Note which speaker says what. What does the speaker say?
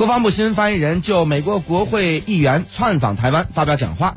Speaker 1: 国防部新闻发言人就美国国会议员窜访台湾发表讲话。